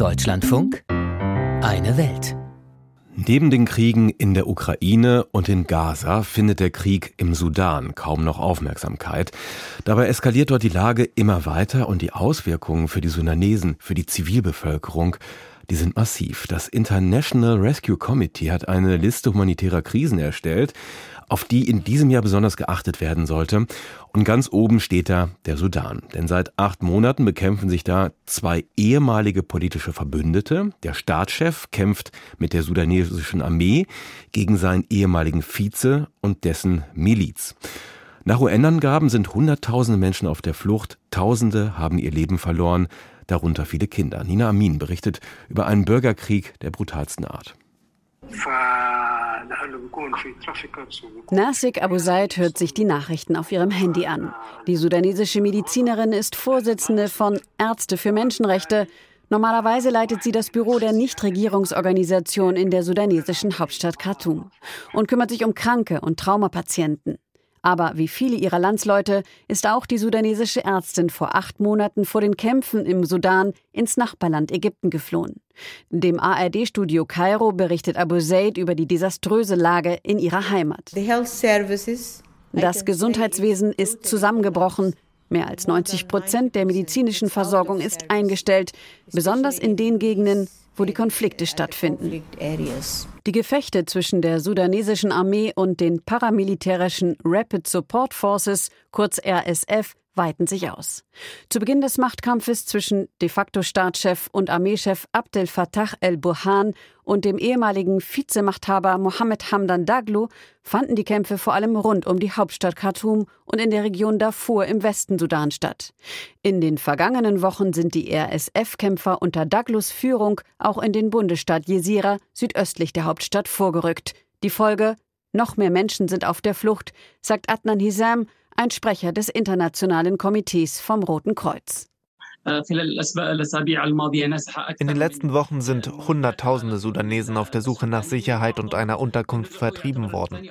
Deutschlandfunk Eine Welt. Neben den Kriegen in der Ukraine und in Gaza findet der Krieg im Sudan kaum noch Aufmerksamkeit. Dabei eskaliert dort die Lage immer weiter und die Auswirkungen für die Sudanesen, für die Zivilbevölkerung, die sind massiv. Das International Rescue Committee hat eine Liste humanitärer Krisen erstellt, auf die in diesem Jahr besonders geachtet werden sollte. Und ganz oben steht da der Sudan. Denn seit acht Monaten bekämpfen sich da zwei ehemalige politische Verbündete. Der Staatschef kämpft mit der sudanesischen Armee gegen seinen ehemaligen Vize und dessen Miliz. Nach UN-Angaben sind Hunderttausende Menschen auf der Flucht, Tausende haben ihr Leben verloren, darunter viele Kinder. Nina Amin berichtet über einen Bürgerkrieg der brutalsten Art. Nasik Abu Said hört sich die Nachrichten auf ihrem Handy an. Die sudanesische Medizinerin ist Vorsitzende von Ärzte für Menschenrechte. Normalerweise leitet sie das Büro der Nichtregierungsorganisation in der sudanesischen Hauptstadt Khartoum und kümmert sich um Kranke und Traumapatienten. Aber wie viele ihrer Landsleute ist auch die sudanesische Ärztin vor acht Monaten vor den Kämpfen im Sudan ins Nachbarland Ägypten geflohen. Dem ARD-Studio Kairo berichtet Abu Zaid über die desaströse Lage in ihrer Heimat. Das Gesundheitswesen ist zusammengebrochen. Mehr als 90 Prozent der medizinischen Versorgung ist eingestellt, besonders in den Gegenden, wo die Konflikte stattfinden. Die Gefechte zwischen der sudanesischen Armee und den paramilitärischen Rapid Support Forces, kurz RSF, weiten sich aus. Zu Beginn des Machtkampfes zwischen de facto Staatschef und Armeechef Abdel Fattah el-Burhan und dem ehemaligen Vizemachthaber Mohammed Hamdan Daglo fanden die Kämpfe vor allem rund um die Hauptstadt Khartoum und in der Region Darfur im Westen Sudan statt. In den vergangenen Wochen sind die RSF-Kämpfer unter Daglos Führung auch in den Bundesstaat Jesira südöstlich der Hauptstadt vorgerückt. Die Folge noch mehr Menschen sind auf der Flucht, sagt Adnan Hisam, ein Sprecher des Internationalen Komitees vom Roten Kreuz. In den letzten Wochen sind Hunderttausende Sudanesen auf der Suche nach Sicherheit und einer Unterkunft vertrieben worden.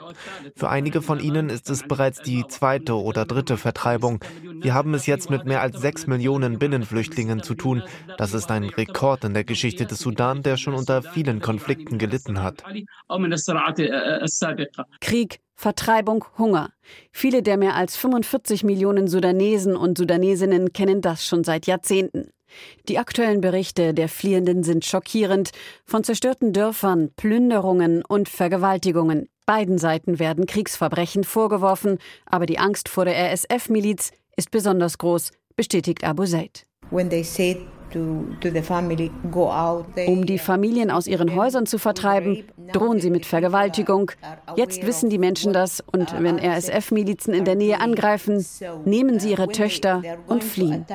Für einige von ihnen ist es bereits die zweite oder dritte Vertreibung. Wir haben es jetzt mit mehr als sechs Millionen Binnenflüchtlingen zu tun. Das ist ein Rekord in der Geschichte des Sudan, der schon unter vielen Konflikten gelitten hat. Krieg, Vertreibung, Hunger. Viele der mehr als 45 Millionen Sudanesen und Sudanesinnen kennen das schon seit Jahrzehnten. Die aktuellen Berichte der Fliehenden sind schockierend. Von zerstörten Dörfern, Plünderungen und Vergewaltigungen. Beiden Seiten werden Kriegsverbrechen vorgeworfen, aber die Angst vor der RSF-Miliz ist besonders groß, bestätigt Abu Zaid. When they say um die Familien aus ihren Häusern zu vertreiben, drohen sie mit Vergewaltigung. Jetzt wissen die Menschen das und wenn RSF-Milizen in der Nähe angreifen, nehmen sie ihre Töchter und fliehen.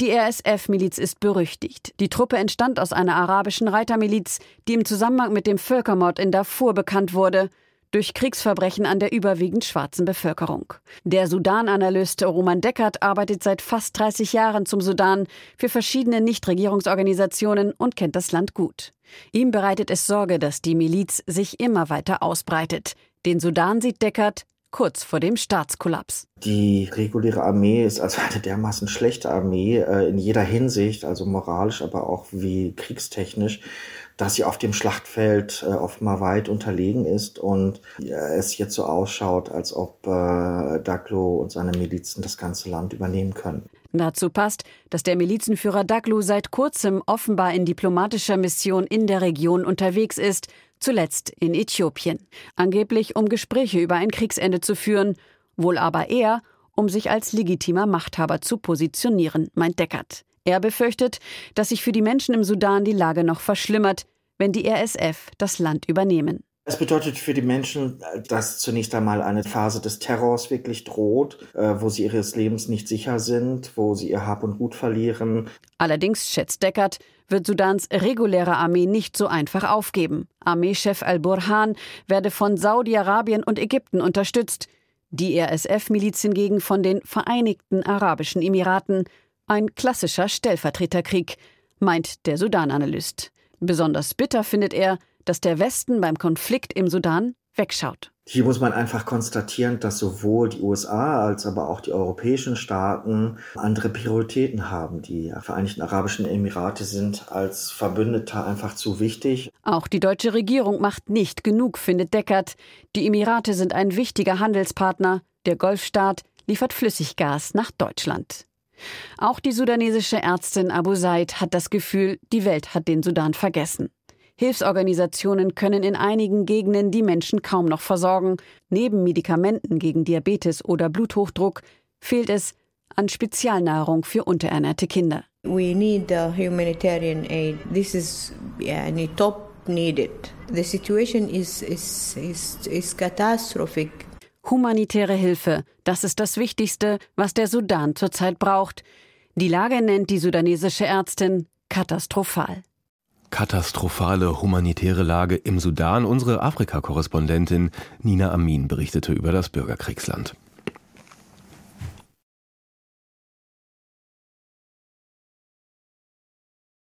Die RSF-Miliz ist berüchtigt. Die Truppe entstand aus einer arabischen Reitermiliz, die im Zusammenhang mit dem Völkermord in Darfur bekannt wurde durch Kriegsverbrechen an der überwiegend schwarzen Bevölkerung. Der Sudan-Analyst Roman Deckert arbeitet seit fast 30 Jahren zum Sudan für verschiedene Nichtregierungsorganisationen und kennt das Land gut. Ihm bereitet es Sorge, dass die Miliz sich immer weiter ausbreitet. Den Sudan sieht Deckert kurz vor dem Staatskollaps. Die reguläre Armee ist also eine dermaßen schlechte Armee äh, in jeder Hinsicht, also moralisch, aber auch wie kriegstechnisch, dass sie auf dem Schlachtfeld äh, offenbar weit unterlegen ist und äh, es jetzt so ausschaut, als ob äh, Daglo und seine Milizen das ganze Land übernehmen können. Dazu passt, dass der Milizenführer Daglo seit kurzem offenbar in diplomatischer Mission in der Region unterwegs ist, zuletzt in Äthiopien. Angeblich, um Gespräche über ein Kriegsende zu führen, wohl aber eher, um sich als legitimer Machthaber zu positionieren, meint Deckert. Er befürchtet, dass sich für die Menschen im Sudan die Lage noch verschlimmert, wenn die RSF das Land übernehmen. Es bedeutet für die Menschen, dass zunächst einmal eine Phase des Terrors wirklich droht, äh, wo sie ihres Lebens nicht sicher sind, wo sie ihr Hab und Gut verlieren. Allerdings, schätzt Deckert, wird Sudans reguläre Armee nicht so einfach aufgeben. Armeechef al-Burhan werde von Saudi-Arabien und Ägypten unterstützt, die RSF-Miliz hingegen von den Vereinigten Arabischen Emiraten. Ein klassischer Stellvertreterkrieg, meint der Sudan-Analyst. Besonders bitter findet er, dass der Westen beim Konflikt im Sudan wegschaut. Hier muss man einfach konstatieren, dass sowohl die USA als aber auch die europäischen Staaten andere Prioritäten haben. Die Vereinigten Arabischen Emirate sind als Verbündeter einfach zu wichtig. Auch die deutsche Regierung macht nicht genug, findet Deckert. Die Emirate sind ein wichtiger Handelspartner. Der Golfstaat liefert Flüssiggas nach Deutschland. Auch die sudanesische Ärztin Abu Said hat das Gefühl, die Welt hat den Sudan vergessen. Hilfsorganisationen können in einigen Gegenden die Menschen kaum noch versorgen. Neben Medikamenten gegen Diabetes oder Bluthochdruck fehlt es an Spezialnahrung für unterernährte Kinder. We need humanitarian aid. This is yeah, top needed. The situation is, is, is, is catastrophic. Humanitäre Hilfe, das ist das Wichtigste, was der Sudan zurzeit braucht. Die Lage nennt die sudanesische Ärztin katastrophal katastrophale humanitäre Lage im Sudan. Unsere Afrika-Korrespondentin Nina Amin berichtete über das Bürgerkriegsland.